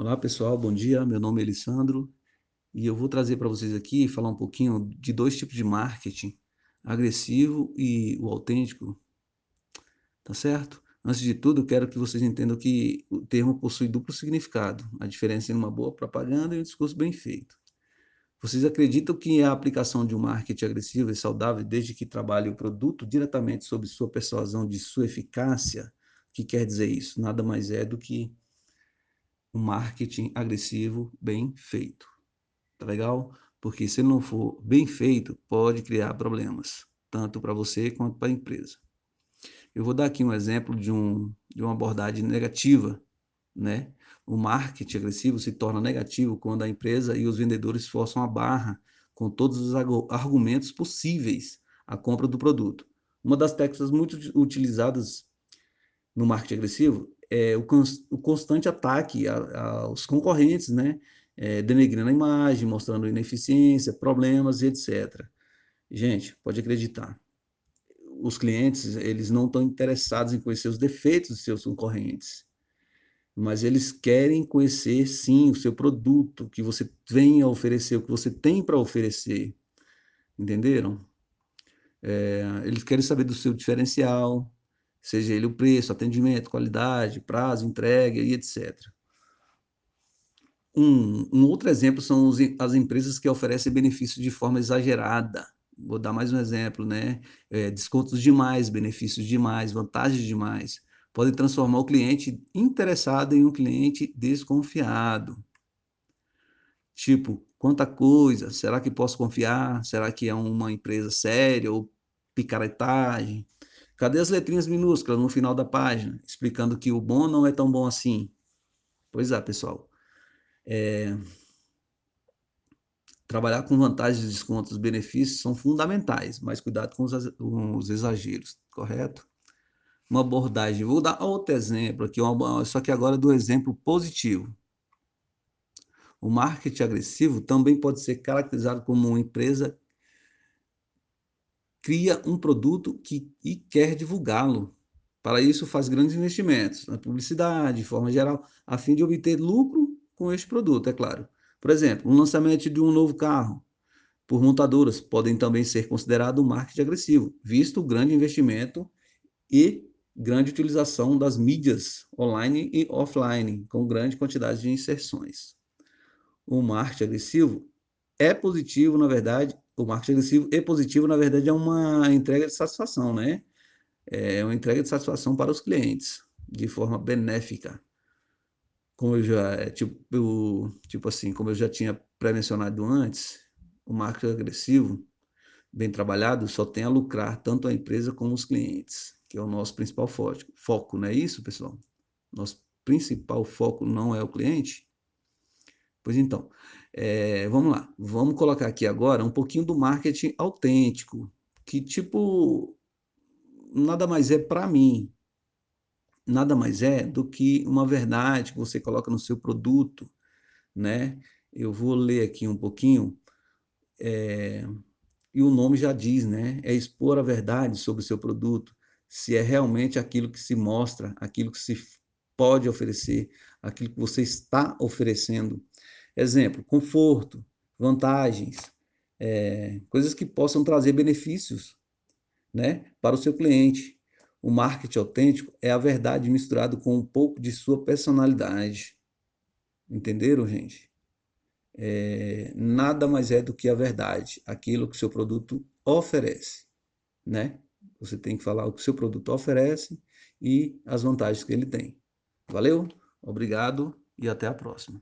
Olá pessoal, bom dia. Meu nome é Alessandro e eu vou trazer para vocês aqui falar um pouquinho de dois tipos de marketing, agressivo e o autêntico. Tá certo? Antes de tudo, quero que vocês entendam que o termo possui duplo significado, a diferença entre uma boa propaganda e um discurso bem feito. Vocês acreditam que a aplicação de um marketing agressivo é saudável desde que trabalhe o produto diretamente sobre sua persuasão de sua eficácia? O que quer dizer isso? Nada mais é do que um marketing agressivo bem feito. Tá legal? Porque se não for bem feito, pode criar problemas, tanto para você quanto para a empresa. Eu vou dar aqui um exemplo de, um, de uma abordagem negativa, né? O marketing agressivo se torna negativo quando a empresa e os vendedores forçam a barra com todos os argumentos possíveis à compra do produto. Uma das técnicas muito utilizadas no marketing agressivo é, o, o, constante ataque aos concorrentes, né? É, denegrindo a imagem, mostrando ineficiência, problemas etc. Gente, pode acreditar, os clientes eles não estão interessados em conhecer os defeitos dos seus concorrentes, mas eles querem conhecer sim o seu produto, o que você vem a oferecer, o que você tem para oferecer, entenderam? É, eles querem saber do seu diferencial, seja ele o preço, atendimento, qualidade, prazo, entrega e etc. Um, um outro exemplo são os, as empresas que oferecem benefícios de forma exagerada. Vou dar mais um exemplo, né? É, descontos demais, benefícios demais, vantagens demais. Podem transformar o cliente interessado em um cliente desconfiado. Tipo, quanta coisa, será que posso confiar? Será que é uma empresa séria ou picaretagem? Cadê as letrinhas minúsculas no final da página, explicando que o bom não é tão bom assim? Pois é, pessoal. É... Trabalhar com vantagens, descontos, benefícios são fundamentais, mas cuidado com os, exageros, correto? Uma abordagem, vou dar outro exemplo aqui, uma, só que agora do exemplo positivo. O marketing agressivo também pode ser caracterizado como uma empresa cria um produto que, e quer divulgá-lo. Para isso, faz grandes investimentos na publicidade, de forma geral, a fim de obter lucro com este produto, é claro. Por exemplo, um lançamento de um novo carro por montadoras podem também ser considerado um marketing agressivo, visto o grande investimento e grande utilização das mídias online e offline, com grande quantidade de inserções. O marketing agressivo é positivo, na verdade, o marketing agressivo e positivo, na verdade, é uma entrega de satisfação, né? É uma entrega de satisfação para os clientes, de forma benéfica. Como eu já, é, tipo, eu, tipo assim, como eu já tinha pré-mencionado antes, o marketing agressivo, bem trabalhado, só tem a lucrar tanto a empresa como os clientes, que é o nosso principal foco, foco não é isso, pessoal? Nosso principal foco não é o cliente? Pois então, é, vamos lá, vamos colocar aqui agora um pouquinho do marketing autêntico, que tipo, nada mais é para mim, nada mais é do que uma verdade que você coloca no seu produto, né? Eu vou ler aqui um pouquinho, é, e o nome já diz, né? É expor a verdade sobre o seu produto, se é realmente aquilo que se mostra, aquilo que se pode oferecer, aquilo que você está oferecendo. Exemplo, conforto, vantagens, é, coisas que possam trazer benefícios né, para o seu cliente. O marketing autêntico é a verdade misturado com um pouco de sua personalidade. Entenderam, gente? É, nada mais é do que a verdade, aquilo que o seu produto oferece, né? Você tem que falar o que o seu produto oferece e as vantagens que ele tem. Valeu? Obrigado e até a próxima.